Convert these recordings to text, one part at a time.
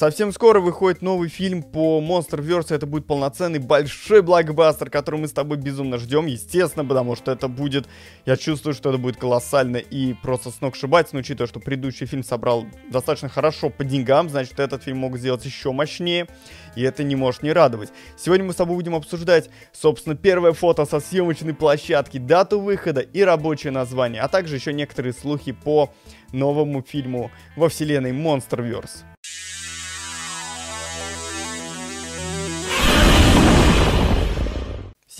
Совсем скоро выходит новый фильм по Monsterverse. Это будет полноценный большой блокбастер, который мы с тобой безумно ждем. Естественно, потому что это будет... Я чувствую, что это будет колоссально и просто сногсшибательно, учитывая, что предыдущий фильм собрал достаточно хорошо по деньгам. Значит, этот фильм могут сделать еще мощнее. И это не может не радовать. Сегодня мы с тобой будем обсуждать, собственно, первое фото со съемочной площадки, дату выхода и рабочее название, а также еще некоторые слухи по новому фильму во вселенной Monsterverse.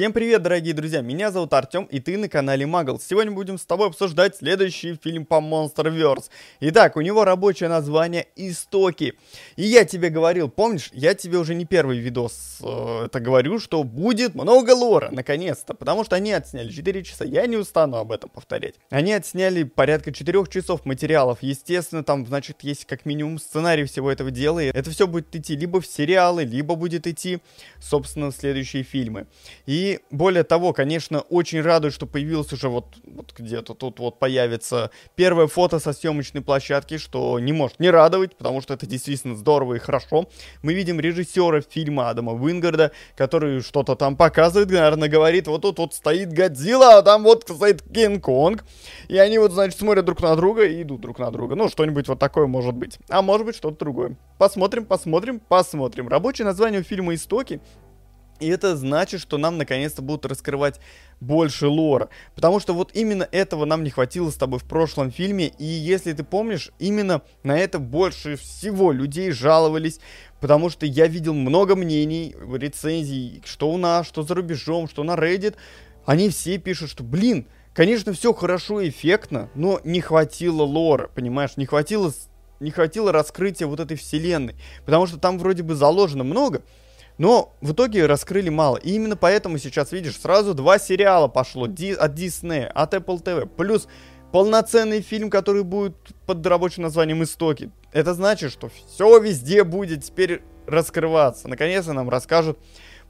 Всем привет, дорогие друзья, меня зовут Артем, и ты на канале Muggles. Сегодня будем с тобой обсуждать следующий фильм по Monsterverse. Итак, у него рабочее название «Истоки». И я тебе говорил, помнишь, я тебе уже не первый видос э, это говорю, что будет много лора, наконец-то. Потому что они отсняли 4 часа, я не устану об этом повторять. Они отсняли порядка 4 часов материалов. Естественно, там, значит, есть как минимум сценарий всего этого дела. И это все будет идти либо в сериалы, либо будет идти, собственно, в следующие фильмы. И более того, конечно, очень радует, что появился уже вот, вот где-то тут вот появится первое фото со съемочной площадки, что не может не радовать, потому что это действительно здорово и хорошо. Мы видим режиссера фильма Адама Вингарда, который что-то там показывает, наверное, говорит, вот тут вот стоит Годзилла, а там вот стоит Кинг-Конг. И они вот, значит, смотрят друг на друга и идут друг на друга. Ну, что-нибудь вот такое может быть. А может быть что-то другое. Посмотрим, посмотрим, посмотрим. Рабочее название у фильма «Истоки» И это значит, что нам наконец-то будут раскрывать больше лора. Потому что вот именно этого нам не хватило с тобой в прошлом фильме. И если ты помнишь, именно на это больше всего людей жаловались. Потому что я видел много мнений, рецензий, что у нас, что за рубежом, что на Reddit. Они все пишут, что, блин, конечно, все хорошо и эффектно, но не хватило лора, понимаешь? Не хватило, не хватило раскрытия вот этой вселенной. Потому что там вроде бы заложено много, но в итоге раскрыли мало. И именно поэтому сейчас, видишь, сразу два сериала пошло от Disney, от Apple TV. Плюс полноценный фильм, который будет под рабочим названием «Истоки». Это значит, что все везде будет теперь раскрываться. Наконец-то нам расскажут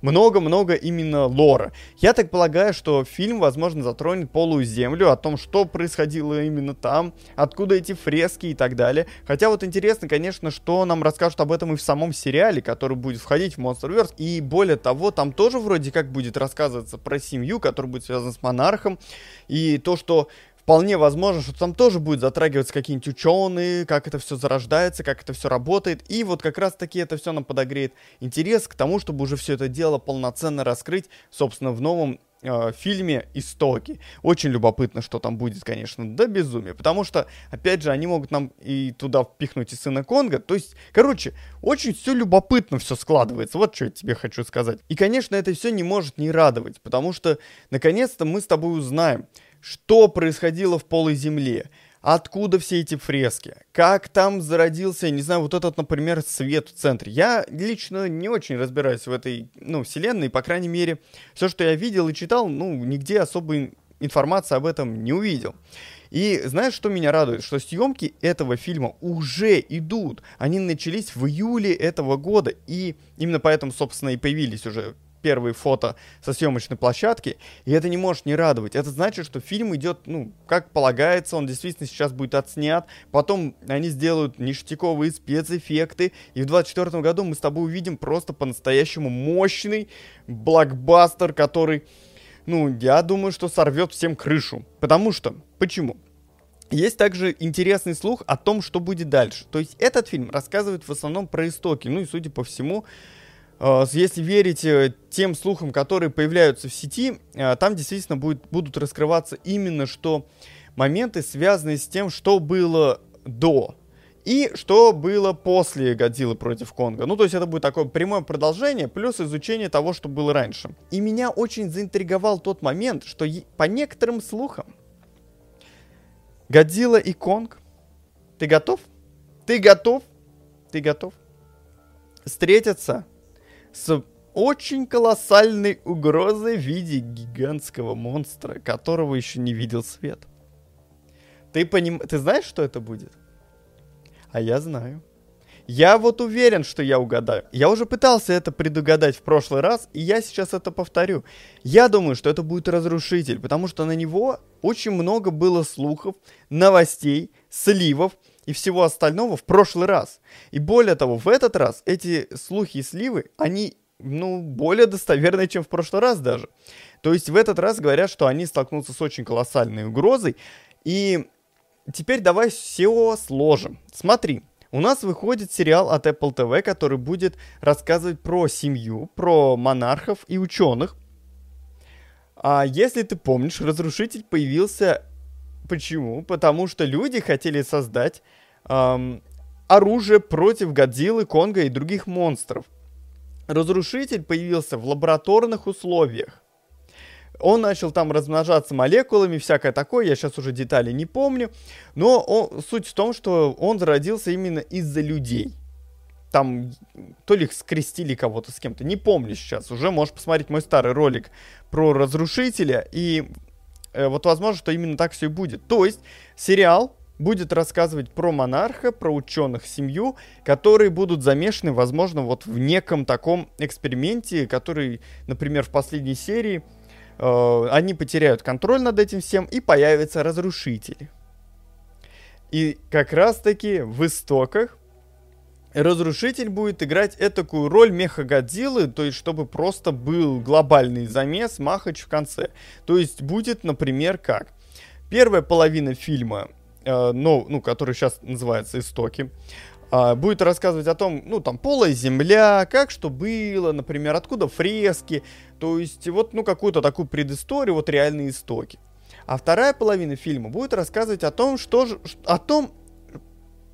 много-много именно лора. Я так полагаю, что фильм, возможно, затронет полую землю, о том, что происходило именно там, откуда эти фрески и так далее. Хотя вот интересно, конечно, что нам расскажут об этом и в самом сериале, который будет входить в Monsterverse. И более того, там тоже вроде как будет рассказываться про семью, которая будет связана с монархом. И то, что вполне возможно, что там тоже будет затрагиваться какие-нибудь ученые, как это все зарождается, как это все работает. И вот как раз таки это все нам подогреет интерес к тому, чтобы уже все это дело полноценно раскрыть, собственно, в новом э, фильме «Истоки». Очень любопытно, что там будет, конечно, до безумия. Потому что, опять же, они могут нам и туда впихнуть и сына Конга. То есть, короче, очень все любопытно все складывается. Вот что я тебе хочу сказать. И, конечно, это все не может не радовать. Потому что, наконец-то, мы с тобой узнаем, что происходило в полой земле, откуда все эти фрески, как там зародился, не знаю, вот этот, например, свет в центре. Я лично не очень разбираюсь в этой, ну, вселенной, по крайней мере, все, что я видел и читал, ну, нигде особой информации об этом не увидел. И знаешь, что меня радует? Что съемки этого фильма уже идут. Они начались в июле этого года. И именно поэтому, собственно, и появились уже первые фото со съемочной площадки, и это не может не радовать. Это значит, что фильм идет, ну, как полагается, он действительно сейчас будет отснят, потом они сделают ништяковые спецэффекты, и в 24 году мы с тобой увидим просто по-настоящему мощный блокбастер, который, ну, я думаю, что сорвет всем крышу. Потому что, почему? Есть также интересный слух о том, что будет дальше. То есть этот фильм рассказывает в основном про истоки, ну и, судя по всему, если верить э, тем слухам, которые появляются в сети, э, там действительно будет, будут раскрываться именно что моменты, связанные с тем, что было до и что было после Годзиллы против Конга. Ну, то есть это будет такое прямое продолжение, плюс изучение того, что было раньше. И меня очень заинтриговал тот момент, что по некоторым слухам Годзилла и Конг, ты готов? Ты готов? Ты готов? Встретятся с очень колоссальной угрозой в виде гигантского монстра, которого еще не видел свет. Ты, поним... Ты знаешь, что это будет? А я знаю. Я вот уверен, что я угадаю. Я уже пытался это предугадать в прошлый раз, и я сейчас это повторю. Я думаю, что это будет разрушитель, потому что на него очень много было слухов, новостей, сливов, и всего остального в прошлый раз. И более того, в этот раз эти слухи и сливы, они, ну, более достоверные, чем в прошлый раз даже. То есть в этот раз говорят, что они столкнутся с очень колоссальной угрозой. И теперь давай все сложим. Смотри, у нас выходит сериал от Apple TV, который будет рассказывать про семью, про монархов и ученых. А если ты помнишь, Разрушитель появился почему? Потому что люди хотели создать эм, оружие против Годзиллы, Конга и других монстров. Разрушитель появился в лабораторных условиях. Он начал там размножаться молекулами, всякое такое, я сейчас уже детали не помню. Но он, суть в том, что он зародился именно из-за людей. Там то ли скрестили кого-то с кем-то, не помню сейчас. Уже можешь посмотреть мой старый ролик про разрушителя. И вот возможно, что именно так все и будет. То есть сериал будет рассказывать про монарха, про ученых, семью, которые будут замешаны, возможно, вот в неком таком эксперименте, который, например, в последней серии Э, они потеряют контроль над этим всем, и появятся разрушители. И как раз-таки в истоках Разрушитель будет играть этакую роль Мехагодзиллы, то есть чтобы просто был глобальный замес, махач в конце. То есть будет, например, как? Первая половина фильма, э, ну, ну, который сейчас называется «Истоки», а, будет рассказывать о том, ну, там, полая земля, как что было, например, откуда фрески, то есть вот, ну, какую-то такую предысторию, вот реальные истоки. А вторая половина фильма будет рассказывать о том, что же, о том,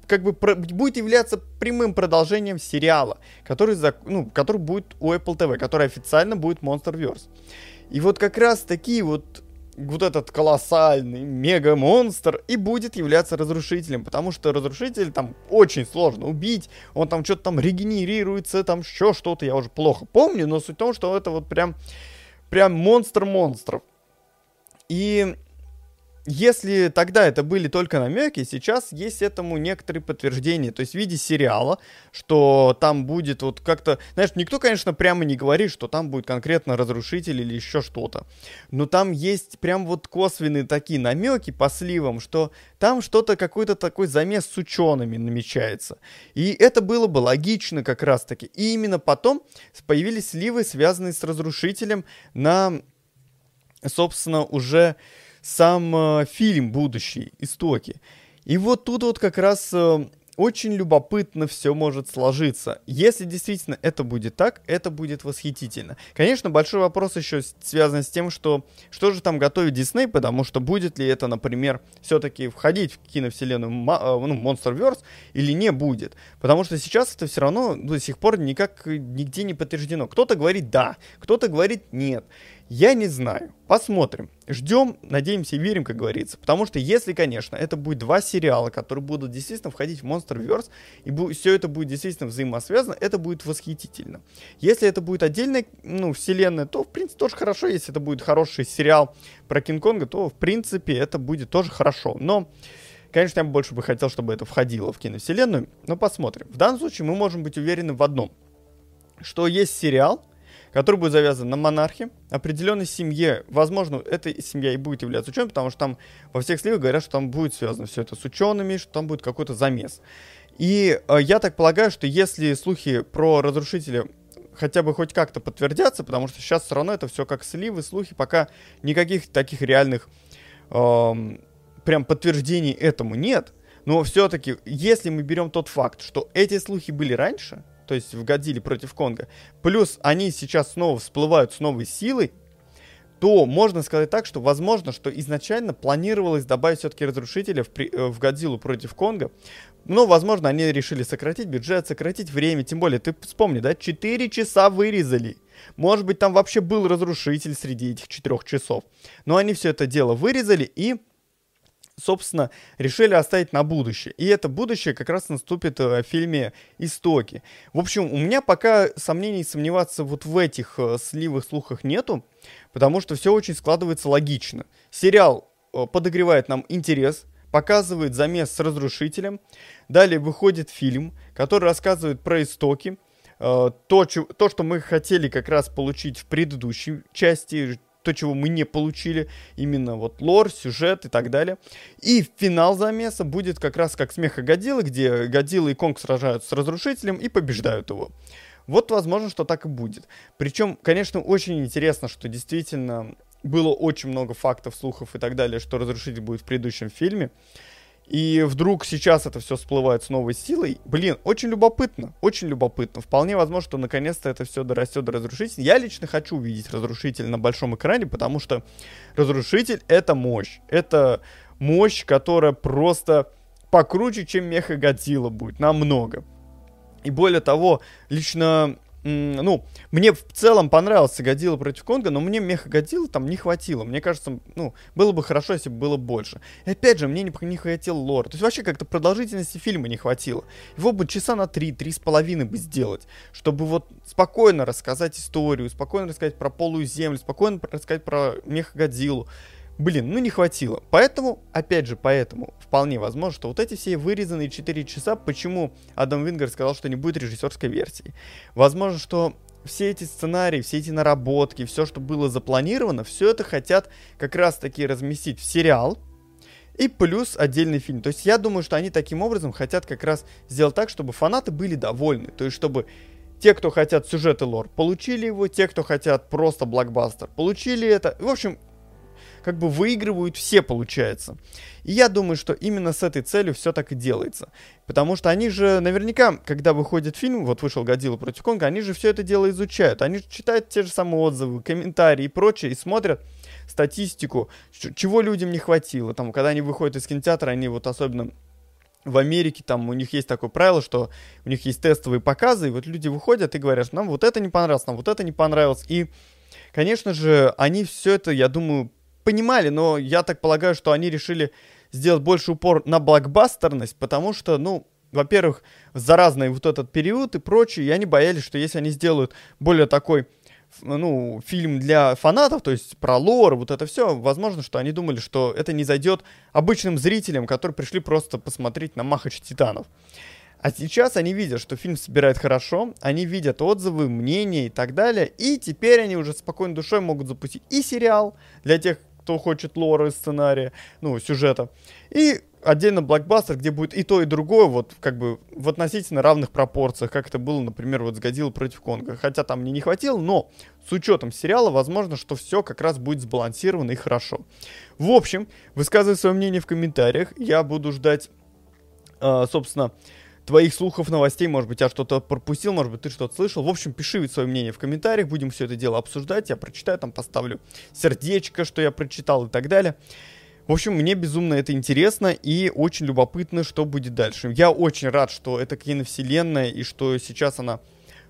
как бы про, будет являться прямым продолжением сериала, который, за, ну, который будет у Apple TV, который официально будет Monsterverse. И вот как раз такие вот вот этот колоссальный мега-монстр и будет являться разрушителем, потому что разрушитель там очень сложно убить, он там что-то там регенерируется, там еще что-то, я уже плохо помню, но суть в том, что это вот прям, прям монстр монстров. И если тогда это были только намеки, сейчас есть этому некоторые подтверждения. То есть в виде сериала, что там будет вот как-то... Знаешь, никто, конечно, прямо не говорит, что там будет конкретно разрушитель или еще что-то. Но там есть прям вот косвенные такие намеки по сливам, что там что-то, какой-то такой замес с учеными намечается. И это было бы логично как раз-таки. И именно потом появились сливы, связанные с разрушителем на, собственно, уже сам э, фильм «Будущий. Истоки». И вот тут вот как раз э, очень любопытно все может сложиться. Если действительно это будет так, это будет восхитительно. Конечно, большой вопрос еще связан с тем, что что же там готовит Дисней, потому что будет ли это, например, все-таки входить в киновселенную э, ну, Monsterverse или не будет. Потому что сейчас это все равно до сих пор никак нигде не подтверждено. Кто-то говорит да, кто-то говорит нет. Я не знаю. Посмотрим. Ждем, надеемся и верим, как говорится. Потому что если, конечно, это будет два сериала, которые будут действительно входить в Monsterverse, и все это будет действительно взаимосвязано, это будет восхитительно. Если это будет отдельная ну, вселенная, то, в принципе, тоже хорошо. Если это будет хороший сериал про Кинг-Конга, то, в принципе, это будет тоже хорошо. Но... Конечно, я бы больше бы хотел, чтобы это входило в киновселенную, но посмотрим. В данном случае мы можем быть уверены в одном, что есть сериал, который будет завязан на монархе, определенной семье. Возможно, эта семья и будет являться ученым, потому что там во всех сливах говорят, что там будет связано все это с учеными, что там будет какой-то замес. И э, я так полагаю, что если слухи про разрушителя хотя бы хоть как-то подтвердятся, потому что сейчас все равно это все как сливы, слухи, пока никаких таких реальных эм, прям подтверждений этому нет. Но все-таки, если мы берем тот факт, что эти слухи были раньше, то есть в Годзилле против Конга, плюс они сейчас снова всплывают с новой силой, то можно сказать так, что возможно, что изначально планировалось добавить все-таки разрушителя в, при, э, в Годзиллу против Конга, но, возможно, они решили сократить бюджет, сократить время, тем более, ты вспомни, да, 4 часа вырезали. Может быть, там вообще был разрушитель среди этих 4 часов. Но они все это дело вырезали и собственно, решили оставить на будущее. И это будущее как раз наступит э, в фильме «Истоки». В общем, у меня пока сомнений сомневаться вот в этих э, сливых слухах нету, потому что все очень складывается логично. Сериал э, подогревает нам интерес, показывает замес с разрушителем. Далее выходит фильм, который рассказывает про истоки. То, то, что мы хотели как раз получить в предыдущей части, то, чего мы не получили, именно вот лор, сюжет и так далее. И финал замеса будет как раз как смеха Годзиллы, где Годзилла и Конг сражаются с Разрушителем и побеждают его. Вот, возможно, что так и будет. Причем, конечно, очень интересно, что действительно было очень много фактов, слухов и так далее, что Разрушитель будет в предыдущем фильме. И вдруг сейчас это все всплывает с новой силой. Блин, очень любопытно, очень любопытно. Вполне возможно, что наконец-то это все дорастет до разрушителя. Я лично хочу увидеть разрушитель на большом экране, потому что разрушитель это мощь. Это мощь, которая просто покруче, чем Меха Годзилла будет, намного. И более того, лично ну, мне в целом понравился Годзилла против Конга, но мне Меха Годзилла там не хватило. Мне кажется, ну, было бы хорошо, если бы было больше. И опять же, мне не, не хватило лора. То есть вообще как-то продолжительности фильма не хватило. Его бы часа на три, три с половиной бы сделать, чтобы вот спокойно рассказать историю, спокойно рассказать про полую землю, спокойно рассказать про Меха Годзиллу. Блин, ну не хватило. Поэтому, опять же, поэтому вполне возможно, что вот эти все вырезанные 4 часа, почему Адам Вингер сказал, что не будет режиссерской версии. Возможно, что все эти сценарии, все эти наработки, все, что было запланировано, все это хотят как раз таки разместить в сериал, и плюс отдельный фильм. То есть я думаю, что они таким образом хотят как раз сделать так, чтобы фанаты были довольны. То есть чтобы те, кто хотят сюжет и лор, получили его, те, кто хотят просто блокбастер, получили это. В общем, как бы выигрывают все, получается. И я думаю, что именно с этой целью все так и делается. Потому что они же наверняка, когда выходит фильм, вот вышел Годзилла против Конга, они же все это дело изучают. Они читают те же самые отзывы, комментарии и прочее, и смотрят статистику, чего людям не хватило. Там, когда они выходят из кинотеатра, они вот особенно в Америке там у них есть такое правило, что у них есть тестовые показы, и вот люди выходят и говорят, нам вот это не понравилось, нам вот это не понравилось. И, конечно же, они все это, я думаю, понимали, но я так полагаю, что они решили сделать больше упор на блокбастерность, потому что, ну, во-первых, за разный вот этот период и прочее, и они боялись, что если они сделают более такой, ну, фильм для фанатов, то есть про лор, вот это все, возможно, что они думали, что это не зайдет обычным зрителям, которые пришли просто посмотреть на Махач Титанов. А сейчас они видят, что фильм собирает хорошо, они видят отзывы, мнения и так далее, и теперь они уже спокойной душой могут запустить и сериал для тех, кто хочет лора и сценария, ну, сюжета. И отдельно блокбастер, где будет и то, и другое, вот как бы в относительно равных пропорциях, как это было, например, вот с Годзилла против Конга. Хотя там мне не хватило, но с учетом сериала, возможно, что все как раз будет сбалансировано и хорошо. В общем, высказывай свое мнение в комментариях. Я буду ждать, э, собственно, твоих слухов, новостей, может быть, я что-то пропустил, может быть, ты что-то слышал. В общем, пиши свое мнение в комментариях, будем все это дело обсуждать, я прочитаю, там поставлю сердечко, что я прочитал и так далее. В общем, мне безумно это интересно и очень любопытно, что будет дальше. Я очень рад, что это киновселенная и что сейчас она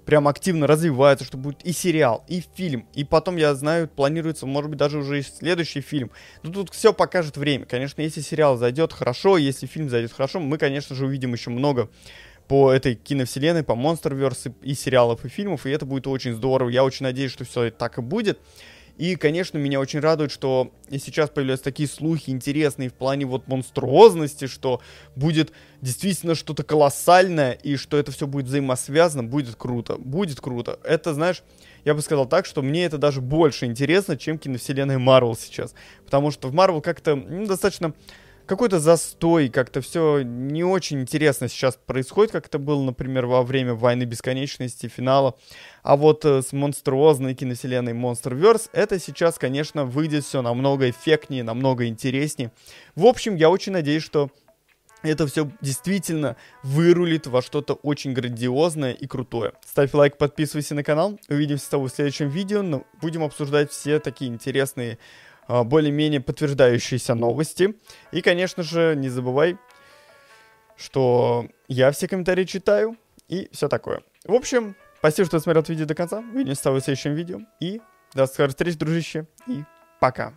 прям активно развивается, что будет и сериал, и фильм. И потом, я знаю, планируется, может быть, даже уже и следующий фильм. Но тут все покажет время. Конечно, если сериал зайдет хорошо, если фильм зайдет хорошо, мы, конечно же, увидим еще много по этой киновселенной, по Monsterverse и, и сериалов, и фильмов, и это будет очень здорово. Я очень надеюсь, что все так и будет. И, конечно, меня очень радует, что сейчас появляются такие слухи интересные в плане вот монструозности, что будет действительно что-то колоссальное, и что это все будет взаимосвязано, будет круто, будет круто. Это, знаешь, я бы сказал так, что мне это даже больше интересно, чем киновселенная Марвел сейчас. Потому что в Марвел как-то ну, достаточно какой-то застой, как-то все не очень интересно сейчас происходит, как это было, например, во время Войны Бесконечности, финала. А вот э, с монструозной киновселенной Monsterverse это сейчас, конечно, выйдет все намного эффектнее, намного интереснее. В общем, я очень надеюсь, что это все действительно вырулит во что-то очень грандиозное и крутое. Ставь лайк, подписывайся на канал. Увидимся с тобой в следующем видео. Но будем обсуждать все такие интересные более-менее подтверждающиеся новости. И, конечно же, не забывай, что я все комментарии читаю и все такое. В общем, спасибо, что смотрел это видео до конца. Увидимся с тобой в следующем видео. И до скорых встреч, дружище. И пока.